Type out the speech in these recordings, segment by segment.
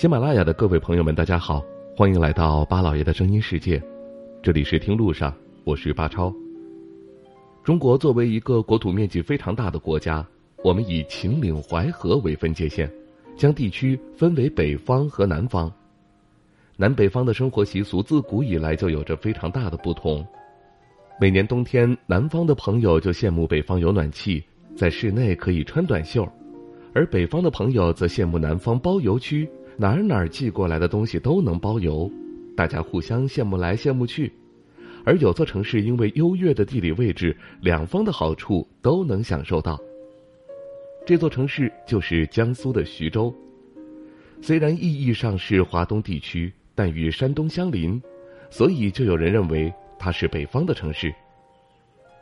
喜马拉雅的各位朋友们，大家好，欢迎来到巴老爷的声音世界，这里是听路上，我是巴超。中国作为一个国土面积非常大的国家，我们以秦岭淮河为分界线，将地区分为北方和南方。南北方的生活习俗自古以来就有着非常大的不同。每年冬天，南方的朋友就羡慕北方有暖气，在室内可以穿短袖；而北方的朋友则羡慕南方包邮区。哪儿哪儿寄过来的东西都能包邮，大家互相羡慕来羡慕去，而有座城市因为优越的地理位置，两方的好处都能享受到。这座城市就是江苏的徐州，虽然意义上是华东地区，但与山东相邻，所以就有人认为它是北方的城市。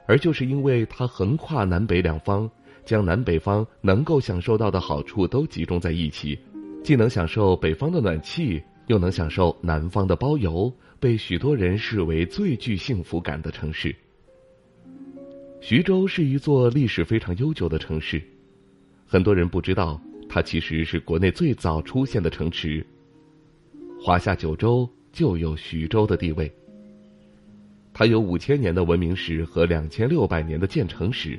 而就是因为它横跨南北两方，将南北方能够享受到的好处都集中在一起。既能享受北方的暖气，又能享受南方的包邮，被许多人视为最具幸福感的城市。徐州是一座历史非常悠久的城市，很多人不知道，它其实是国内最早出现的城池。华夏九州就有徐州的地位。它有五千年的文明史和两千六百年的建成史。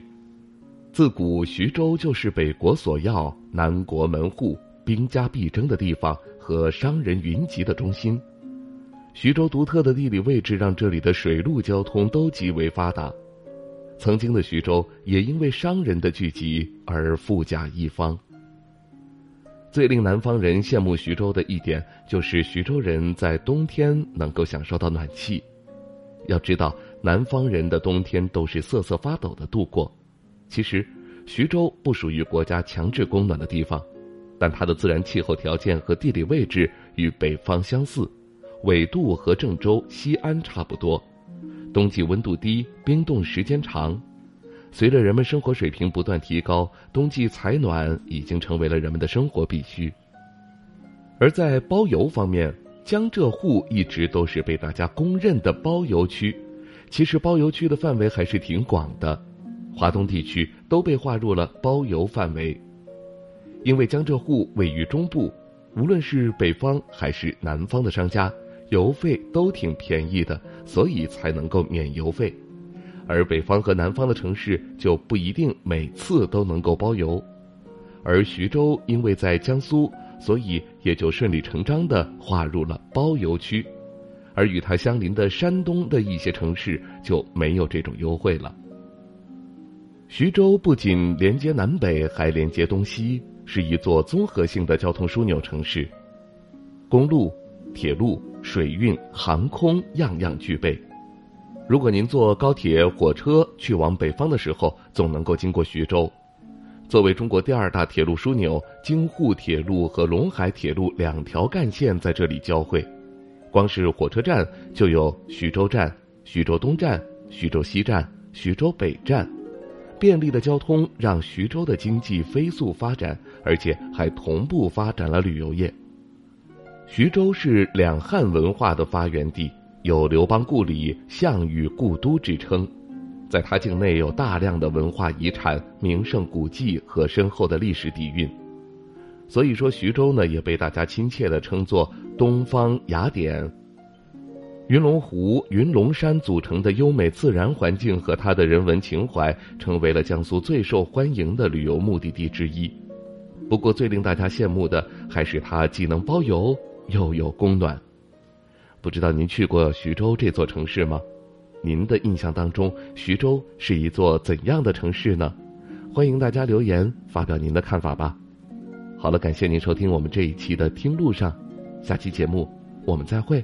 自古徐州就是北国所要，南国门户。兵家必争的地方和商人云集的中心，徐州独特的地理位置让这里的水陆交通都极为发达。曾经的徐州也因为商人的聚集而富甲一方。最令南方人羡慕徐州的一点，就是徐州人在冬天能够享受到暖气。要知道，南方人的冬天都是瑟瑟发抖的度过。其实，徐州不属于国家强制供暖的地方。但它的自然气候条件和地理位置与北方相似，纬度和郑州、西安差不多，冬季温度低，冰冻时间长。随着人们生活水平不断提高，冬季采暖已经成为了人们的生活必须。而在包邮方面，江浙沪一直都是被大家公认的包邮区。其实包邮区的范围还是挺广的，华东地区都被划入了包邮范围。因为江浙沪位于中部，无论是北方还是南方的商家，邮费都挺便宜的，所以才能够免邮费。而北方和南方的城市就不一定每次都能够包邮。而徐州因为在江苏，所以也就顺理成章的划入了包邮区，而与它相邻的山东的一些城市就没有这种优惠了。徐州不仅连接南北，还连接东西。是一座综合性的交通枢纽城市，公路、铁路、水运、航空样样具备。如果您坐高铁、火车去往北方的时候，总能够经过徐州。作为中国第二大铁路枢纽，京沪铁路和陇海铁路两条干线在这里交汇。光是火车站就有徐州站、徐州东站、徐州西站、徐州北站。便利的交通让徐州的经济飞速发展，而且还同步发展了旅游业。徐州是两汉文化的发源地，有刘邦故里、项羽故都之称，在它境内有大量的文化遗产、名胜古迹和深厚的历史底蕴。所以说，徐州呢也被大家亲切地称作“东方雅典”。云龙湖、云龙山组成的优美自然环境和它的人文情怀，成为了江苏最受欢迎的旅游目的地之一。不过，最令大家羡慕的还是它既能包邮又有供暖。不知道您去过徐州这座城市吗？您的印象当中，徐州是一座怎样的城市呢？欢迎大家留言发表您的看法吧。好了，感谢您收听我们这一期的《听路上》，下期节目我们再会。